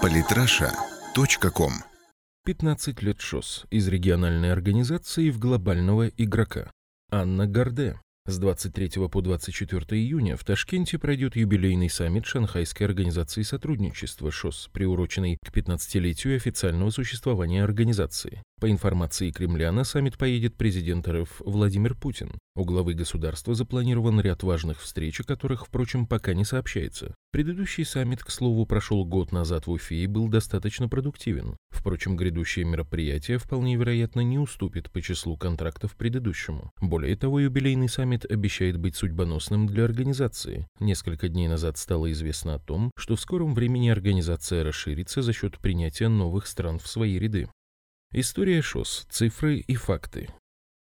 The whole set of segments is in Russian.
Политраша.ком 15 лет ШОС из региональной организации в глобального игрока. Анна Горде. С 23 по 24 июня в Ташкенте пройдет юбилейный саммит Шанхайской организации сотрудничества ШОС, приуроченный к 15-летию официального существования организации. По информации Кремля, на саммит поедет президент РФ Владимир Путин. У главы государства запланирован ряд важных встреч, о которых, впрочем, пока не сообщается. Предыдущий саммит, к слову, прошел год назад в Уфе и был достаточно продуктивен. Впрочем, грядущее мероприятие вполне вероятно не уступит по числу контрактов предыдущему. Более того, юбилейный саммит обещает быть судьбоносным для организации. Несколько дней назад стало известно о том, что в скором времени организация расширится за счет принятия новых стран в свои ряды. История ШОС, цифры и факты.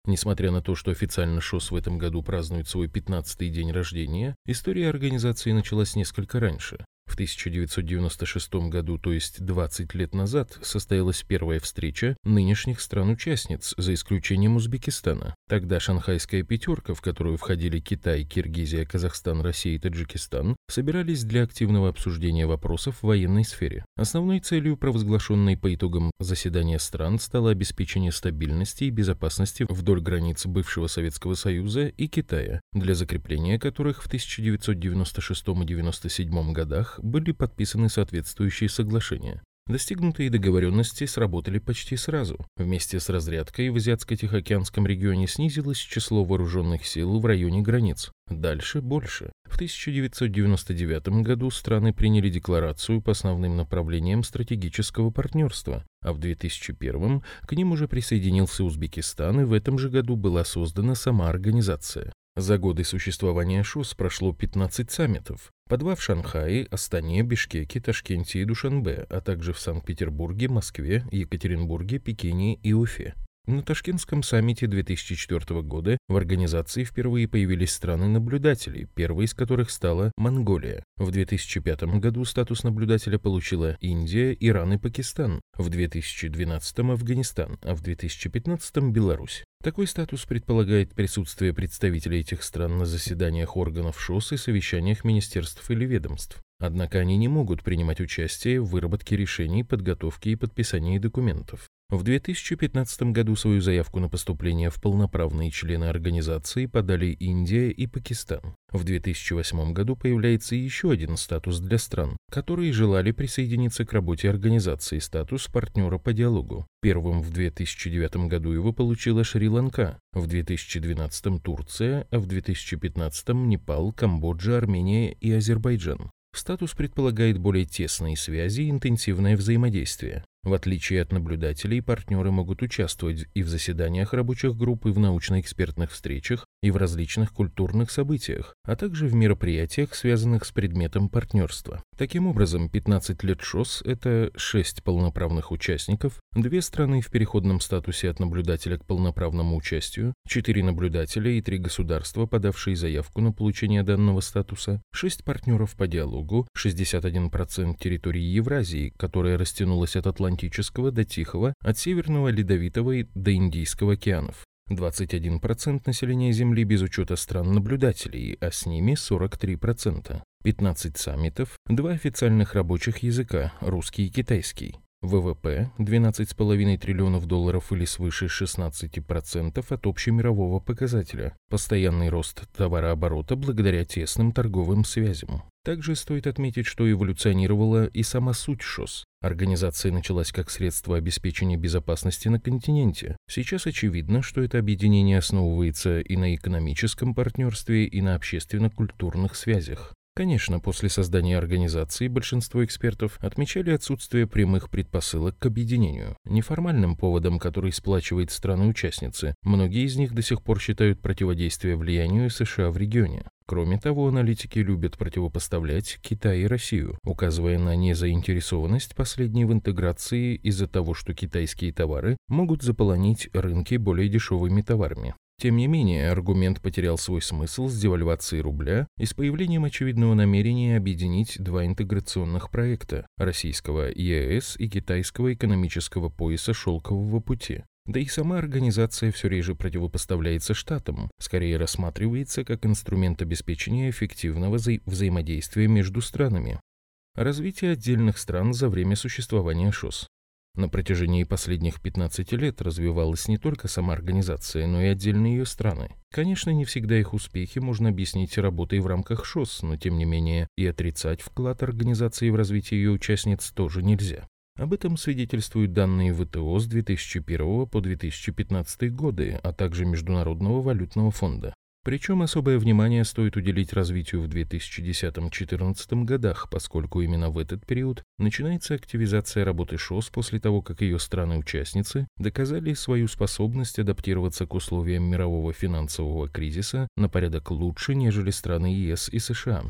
Несмотря на то, что официально ШОС в этом году празднует свой 15-й день рождения, история организации началась несколько раньше. В 1996 году, то есть 20 лет назад, состоялась первая встреча нынешних стран-участниц, за исключением Узбекистана. Тогда шанхайская пятерка, в которую входили Китай, Киргизия, Казахстан, Россия и Таджикистан, собирались для активного обсуждения вопросов в военной сфере. Основной целью, провозглашенной по итогам заседания стран, стало обеспечение стабильности и безопасности вдоль границ бывшего Советского Союза и Китая, для закрепления которых в 1996 и 1997 годах были подписаны соответствующие соглашения. Достигнутые договоренности сработали почти сразу. Вместе с разрядкой в Азиатско-Тихоокеанском регионе снизилось число вооруженных сил в районе границ. Дальше больше. В 1999 году страны приняли декларацию по основным направлениям стратегического партнерства, а в 2001 к ним уже присоединился Узбекистан, и в этом же году была создана сама организация. За годы существования ШОС прошло 15 саммитов, по два в Шанхае, Астане, Бишкеке, Ташкенте и Душанбе, а также в Санкт-Петербурге, Москве, Екатеринбурге, Пекине и Уфе. На Ташкентском саммите 2004 года в организации впервые появились страны-наблюдатели, первой из которых стала Монголия. В 2005 году статус наблюдателя получила Индия, Иран и Пакистан, в 2012 Афганистан, а в 2015 Беларусь. Такой статус предполагает присутствие представителей этих стран на заседаниях органов ШОС и совещаниях министерств или ведомств. Однако они не могут принимать участие в выработке решений, подготовке и подписании документов. В 2015 году свою заявку на поступление в полноправные члены организации подали Индия и Пакистан. В 2008 году появляется еще один статус для стран, которые желали присоединиться к работе организации статус партнера по диалогу. Первым в 2009 году его получила Шри-Ланка, в 2012 Турция, а в 2015 Непал, Камбоджа, Армения и Азербайджан. Статус предполагает более тесные связи и интенсивное взаимодействие. В отличие от наблюдателей, партнеры могут участвовать и в заседаниях рабочих групп, и в научно-экспертных встречах, и в различных культурных событиях, а также в мероприятиях, связанных с предметом партнерства. Таким образом, 15 лет ШОС – это 6 полноправных участников, две страны в переходном статусе от наблюдателя к полноправному участию, 4 наблюдателя и 3 государства, подавшие заявку на получение данного статуса, 6 партнеров по диалогу, 61% территории Евразии, которая растянулась от Атлантического до Тихого, от Северного Ледовитого до Индийского океанов. 21% населения Земли без учета стран-наблюдателей, а с ними 43%. 15 саммитов, два официальных рабочих языка, русский и китайский. ВВП 12,5 триллионов долларов или свыше 16% от общемирового показателя. Постоянный рост товарооборота благодаря тесным торговым связям. Также стоит отметить, что эволюционировала и сама суть ШОС. Организация началась как средство обеспечения безопасности на континенте. Сейчас очевидно, что это объединение основывается и на экономическом партнерстве, и на общественно-культурных связях. Конечно, после создания организации большинство экспертов отмечали отсутствие прямых предпосылок к объединению. Неформальным поводом, который сплачивает страны-участницы, многие из них до сих пор считают противодействие влиянию США в регионе. Кроме того, аналитики любят противопоставлять Китай и Россию, указывая на незаинтересованность последней в интеграции из-за того, что китайские товары могут заполонить рынки более дешевыми товарами. Тем не менее, аргумент потерял свой смысл с девальвацией рубля и с появлением очевидного намерения объединить два интеграционных проекта – российского ЕС и китайского экономического пояса «Шелкового пути». Да и сама организация все реже противопоставляется штатам, скорее рассматривается как инструмент обеспечения эффективного вза взаимодействия между странами. Развитие отдельных стран за время существования ШОС. На протяжении последних 15 лет развивалась не только сама организация, но и отдельные ее страны. Конечно, не всегда их успехи можно объяснить работой в рамках ШОС, но тем не менее и отрицать вклад организации в развитие ее участниц тоже нельзя. Об этом свидетельствуют данные ВТО с 2001 по 2015 годы, а также Международного валютного фонда. Причем особое внимание стоит уделить развитию в 2010-2014 годах, поскольку именно в этот период начинается активизация работы ШОС после того, как ее страны-участницы доказали свою способность адаптироваться к условиям мирового финансового кризиса на порядок лучше, нежели страны ЕС и США.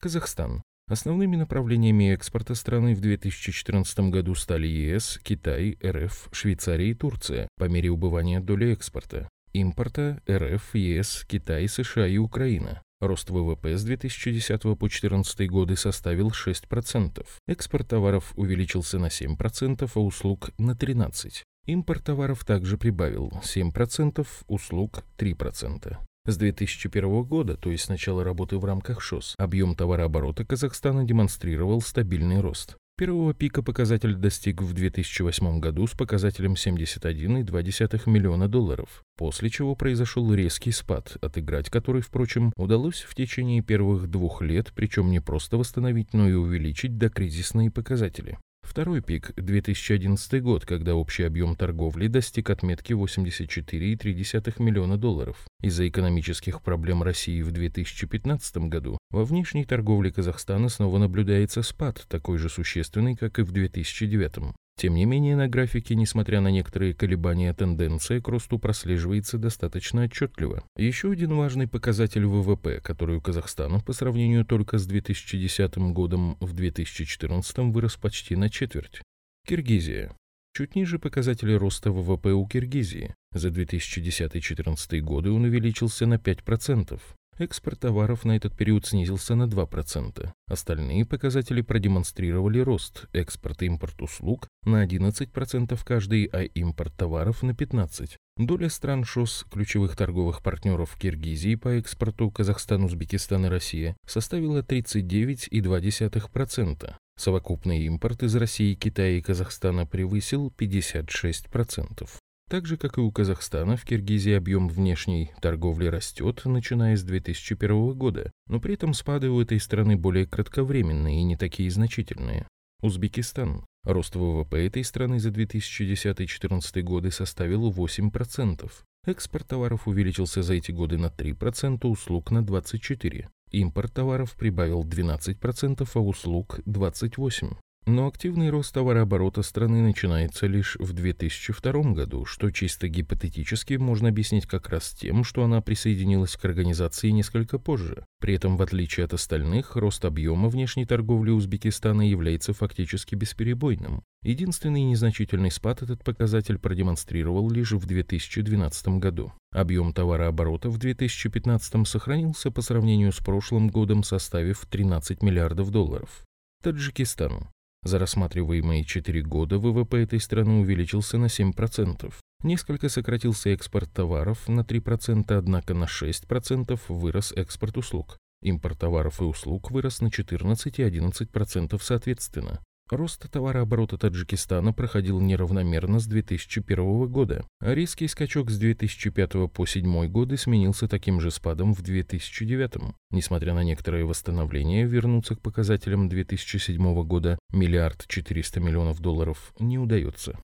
Казахстан. Основными направлениями экспорта страны в 2014 году стали ЕС, Китай, РФ, Швейцария и Турция по мере убывания доли экспорта импорта РФ, ЕС, Китай, США и Украина. Рост ВВП с 2010 по 2014 годы составил 6%. Экспорт товаров увеличился на 7%, а услуг на 13%. Импорт товаров также прибавил 7%, услуг 3%. С 2001 года, то есть с начала работы в рамках ШОС, объем товарооборота Казахстана демонстрировал стабильный рост. Первого пика показатель достиг в 2008 году с показателем 71,2 миллиона долларов, после чего произошел резкий спад, отыграть который, впрочем, удалось в течение первых двух лет, причем не просто восстановить, но и увеличить до кризисные показатели. Второй пик – 2011 год, когда общий объем торговли достиг отметки 84,3 миллиона долларов. Из-за экономических проблем России в 2015 году во внешней торговле Казахстана снова наблюдается спад, такой же существенный, как и в 2009. Тем не менее, на графике, несмотря на некоторые колебания, тенденция к росту прослеживается достаточно отчетливо. Еще один важный показатель ВВП, который у Казахстана по сравнению только с 2010 годом в 2014 вырос почти на четверть. Киргизия. Чуть ниже показатели роста ВВП у Киргизии. За 2010-2014 годы он увеличился на 5%. Экспорт товаров на этот период снизился на 2%. Остальные показатели продемонстрировали рост. Экспорт и импорт услуг на 11% каждый, а импорт товаров на 15%. Доля стран ШОС, ключевых торговых партнеров Киргизии по экспорту Казахстан, Узбекистан и Россия, составила 39,2%. Совокупный импорт из России, Китая и Казахстана превысил 56%. Так же, как и у Казахстана, в Киргизии объем внешней торговли растет, начиная с 2001 года, но при этом спады у этой страны более кратковременные и не такие значительные. Узбекистан. Рост ВВП этой страны за 2010-2014 годы составил 8%. Экспорт товаров увеличился за эти годы на 3%, услуг на 24%. Импорт товаров прибавил 12%, а услуг 28%. Но активный рост товарооборота страны начинается лишь в 2002 году, что чисто гипотетически можно объяснить как раз тем, что она присоединилась к организации несколько позже. При этом, в отличие от остальных, рост объема внешней торговли Узбекистана является фактически бесперебойным. Единственный незначительный спад этот показатель продемонстрировал лишь в 2012 году. Объем товарооборота в 2015 сохранился по сравнению с прошлым годом, составив 13 миллиардов долларов. Таджикистан. За рассматриваемые 4 года ВВП этой страны увеличился на 7%. Несколько сократился экспорт товаров на 3%, однако на 6% вырос экспорт услуг. Импорт товаров и услуг вырос на 14 и 11% соответственно. Рост товарооборота Таджикистана проходил неравномерно с 2001 года, резкий скачок с 2005 по 2007 годы сменился таким же спадом в 2009. Несмотря на некоторое восстановление, вернуться к показателям 2007 года миллиард 400 миллионов долларов не удается.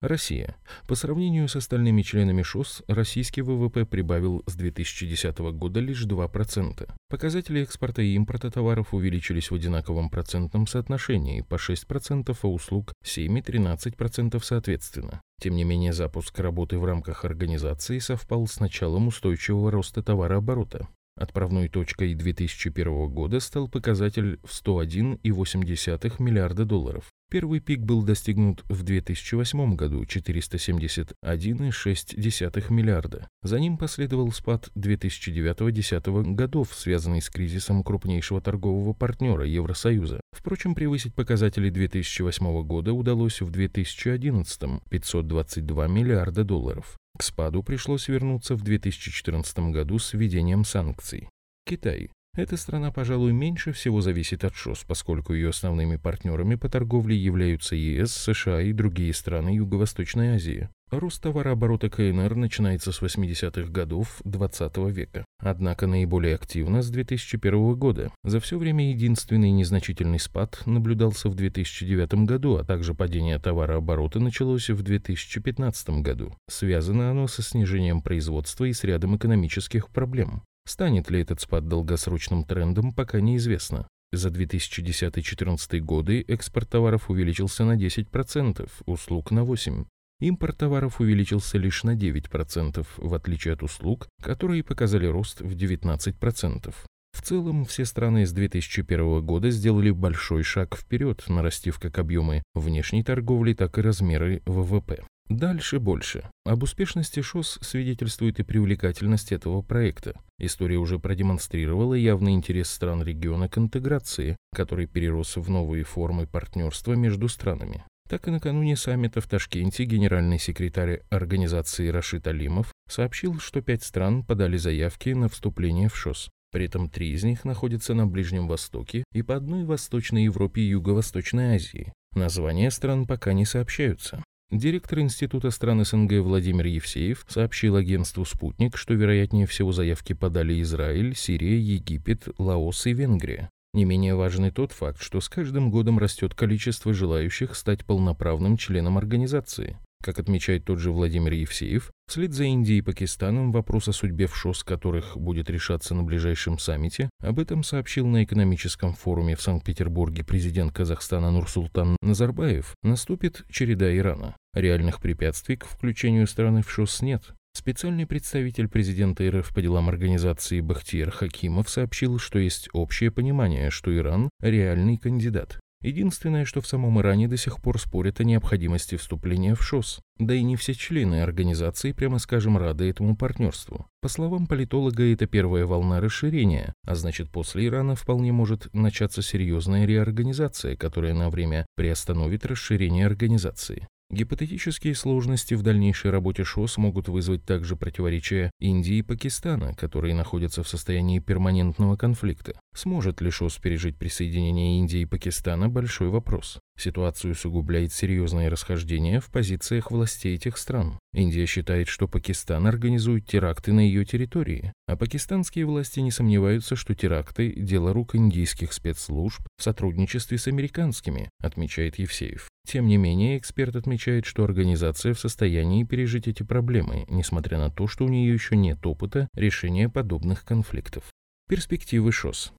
Россия. По сравнению с остальными членами ШОС, российский ВВП прибавил с 2010 года лишь 2%. Показатели экспорта и импорта товаров увеличились в одинаковом процентном соотношении по 6%, а услуг 7 и 13% соответственно. Тем не менее, запуск работы в рамках организации совпал с началом устойчивого роста товарооборота. Отправной точкой 2001 года стал показатель в 101,8 миллиарда долларов. Первый пик был достигнут в 2008 году – 471,6 миллиарда. За ним последовал спад 2009-2010 годов, связанный с кризисом крупнейшего торгового партнера Евросоюза. Впрочем, превысить показатели 2008 года удалось в 2011 – 522 миллиарда долларов. К спаду пришлось вернуться в 2014 году с введением санкций. Китай. Эта страна, пожалуй, меньше всего зависит от ШОС, поскольку ее основными партнерами по торговле являются ЕС, США и другие страны Юго-Восточной Азии. Рост товарооборота КНР начинается с 80-х годов XX -го века, однако наиболее активно с 2001 года. За все время единственный незначительный спад наблюдался в 2009 году, а также падение товарооборота началось в 2015 году. Связано оно со снижением производства и с рядом экономических проблем. Станет ли этот спад долгосрочным трендом, пока неизвестно. За 2010-2014 годы экспорт товаров увеличился на 10%, услуг на 8%. Импорт товаров увеличился лишь на 9%, в отличие от услуг, которые показали рост в 19%. В целом, все страны с 2001 года сделали большой шаг вперед, нарастив как объемы внешней торговли, так и размеры ВВП. Дальше больше. Об успешности ШОС свидетельствует и привлекательность этого проекта. История уже продемонстрировала явный интерес стран региона к интеграции, который перерос в новые формы партнерства между странами. Так и накануне саммита в Ташкенте генеральный секретарь организации Рашид Алимов сообщил, что пять стран подали заявки на вступление в ШОС. При этом три из них находятся на Ближнем Востоке и по одной в Восточной Европе и Юго-Восточной Азии. Названия стран пока не сообщаются. Директор Института стран СНГ Владимир Евсеев сообщил агентству «Спутник», что вероятнее всего заявки подали Израиль, Сирия, Египет, Лаос и Венгрия. Не менее важный тот факт, что с каждым годом растет количество желающих стать полноправным членом организации. Как отмечает тот же Владимир Евсеев, вслед за Индией и Пакистаном вопрос о судьбе в ШОС, которых будет решаться на ближайшем саммите, об этом сообщил на экономическом форуме в Санкт-Петербурге президент Казахстана Нурсултан Назарбаев, наступит череда Ирана. Реальных препятствий к включению страны в ШОС нет. Специальный представитель президента РФ по делам организации Бахтиер Хакимов сообщил, что есть общее понимание, что Иран – реальный кандидат. Единственное, что в самом Иране до сих пор спорят о необходимости вступления в ШОС. Да и не все члены организации, прямо скажем, рады этому партнерству. По словам политолога, это первая волна расширения, а значит после Ирана вполне может начаться серьезная реорганизация, которая на время приостановит расширение организации. Гипотетические сложности в дальнейшей работе ШОС могут вызвать также противоречия Индии и Пакистана, которые находятся в состоянии перманентного конфликта. Сможет ли ШОС пережить присоединение Индии и Пакистана – большой вопрос. Ситуацию усугубляет серьезное расхождение в позициях властей этих стран. Индия считает, что Пакистан организует теракты на ее территории, а пакистанские власти не сомневаются, что теракты – дело рук индийских спецслужб в сотрудничестве с американскими, отмечает Евсеев. Тем не менее, эксперт отмечает, что организация в состоянии пережить эти проблемы, несмотря на то, что у нее еще нет опыта решения подобных конфликтов. Перспективы ШОС.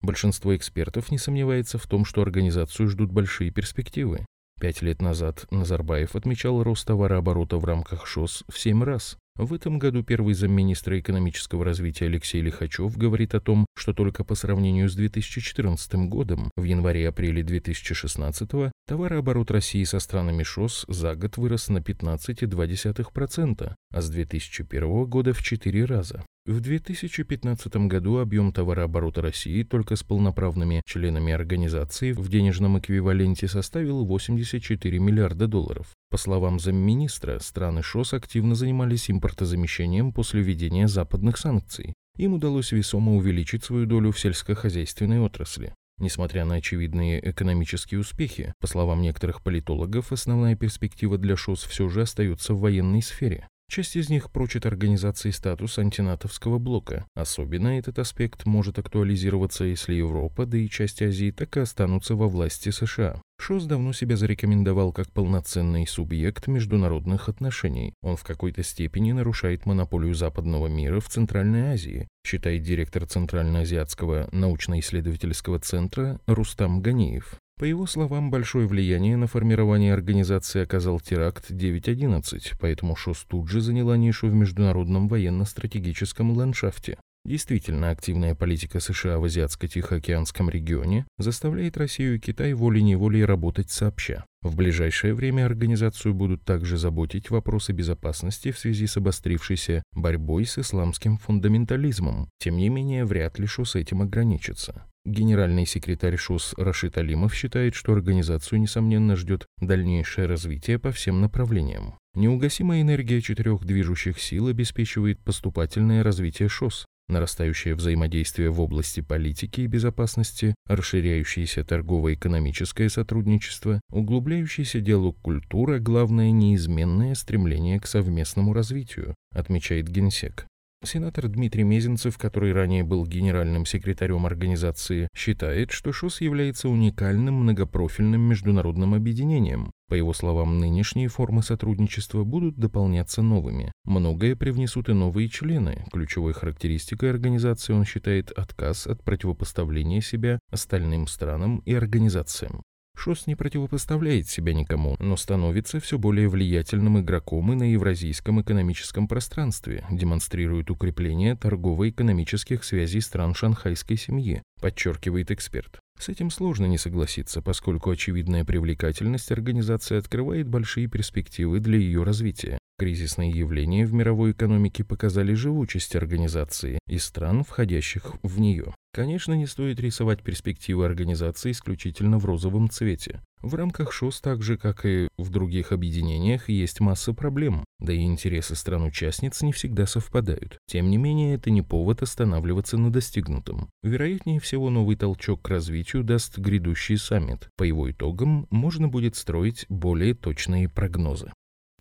Большинство экспертов не сомневается в том, что организацию ждут большие перспективы. Пять лет назад Назарбаев отмечал рост товарооборота в рамках ШОС в семь раз. В этом году первый замминистра экономического развития Алексей Лихачев говорит о том, что только по сравнению с 2014 годом, в январе-апреле 2016 товарооборот России со странами ШОС за год вырос на 15,2%, а с 2001 года в 4 раза. В 2015 году объем товарооборота России только с полноправными членами организации в денежном эквиваленте составил 84 миллиарда долларов. По словам замминистра, страны ШОС активно занимались импортозамещением после введения западных санкций. Им удалось весомо увеличить свою долю в сельскохозяйственной отрасли. Несмотря на очевидные экономические успехи, по словам некоторых политологов, основная перспектива для ШОС все же остается в военной сфере. Часть из них прочит организации статус антинатовского блока. Особенно этот аспект может актуализироваться, если Европа, да и часть Азии так и останутся во власти США. ШОС давно себя зарекомендовал как полноценный субъект международных отношений. Он в какой-то степени нарушает монополию западного мира в Центральной Азии, считает директор Центральноазиатского научно-исследовательского центра Рустам Ганиев. По его словам, большое влияние на формирование организации оказал теракт 9.11, поэтому ШОС тут же заняла нишу в международном военно-стратегическом ландшафте. Действительно, активная политика США в Азиатско-Тихоокеанском регионе заставляет Россию и Китай волей-неволей работать сообща. В ближайшее время организацию будут также заботить вопросы безопасности в связи с обострившейся борьбой с исламским фундаментализмом. Тем не менее, вряд ли ШОС этим ограничится. Генеральный секретарь ШУС Рашид Алимов считает, что организацию, несомненно, ждет дальнейшее развитие по всем направлениям. Неугасимая энергия четырех движущих сил обеспечивает поступательное развитие ШОС. нарастающее взаимодействие в области политики и безопасности, расширяющееся торгово-экономическое сотрудничество, углубляющийся диалог культура, главное неизменное стремление к совместному развитию, отмечает Генсек. Сенатор Дмитрий Мезенцев, который ранее был генеральным секретарем организации, считает, что ШОС является уникальным многопрофильным международным объединением. По его словам, нынешние формы сотрудничества будут дополняться новыми. Многое привнесут и новые члены. Ключевой характеристикой организации он считает отказ от противопоставления себя остальным странам и организациям. ШОС не противопоставляет себя никому, но становится все более влиятельным игроком и на евразийском экономическом пространстве, демонстрирует укрепление торгово-экономических связей стран шанхайской семьи, подчеркивает эксперт. С этим сложно не согласиться, поскольку очевидная привлекательность организации открывает большие перспективы для ее развития. Кризисные явления в мировой экономике показали живучесть организации и стран, входящих в нее. Конечно, не стоит рисовать перспективы организации исключительно в розовом цвете. В рамках ШОС, так же как и в других объединениях, есть масса проблем, да и интересы стран-участниц не всегда совпадают. Тем не менее, это не повод останавливаться на достигнутом. Вероятнее всего, новый толчок к развитию даст грядущий саммит. По его итогам можно будет строить более точные прогнозы.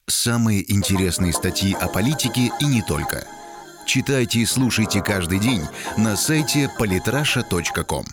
Самые интересные статьи о политике и не только – Читайте и слушайте каждый день на сайте polytrasha.com.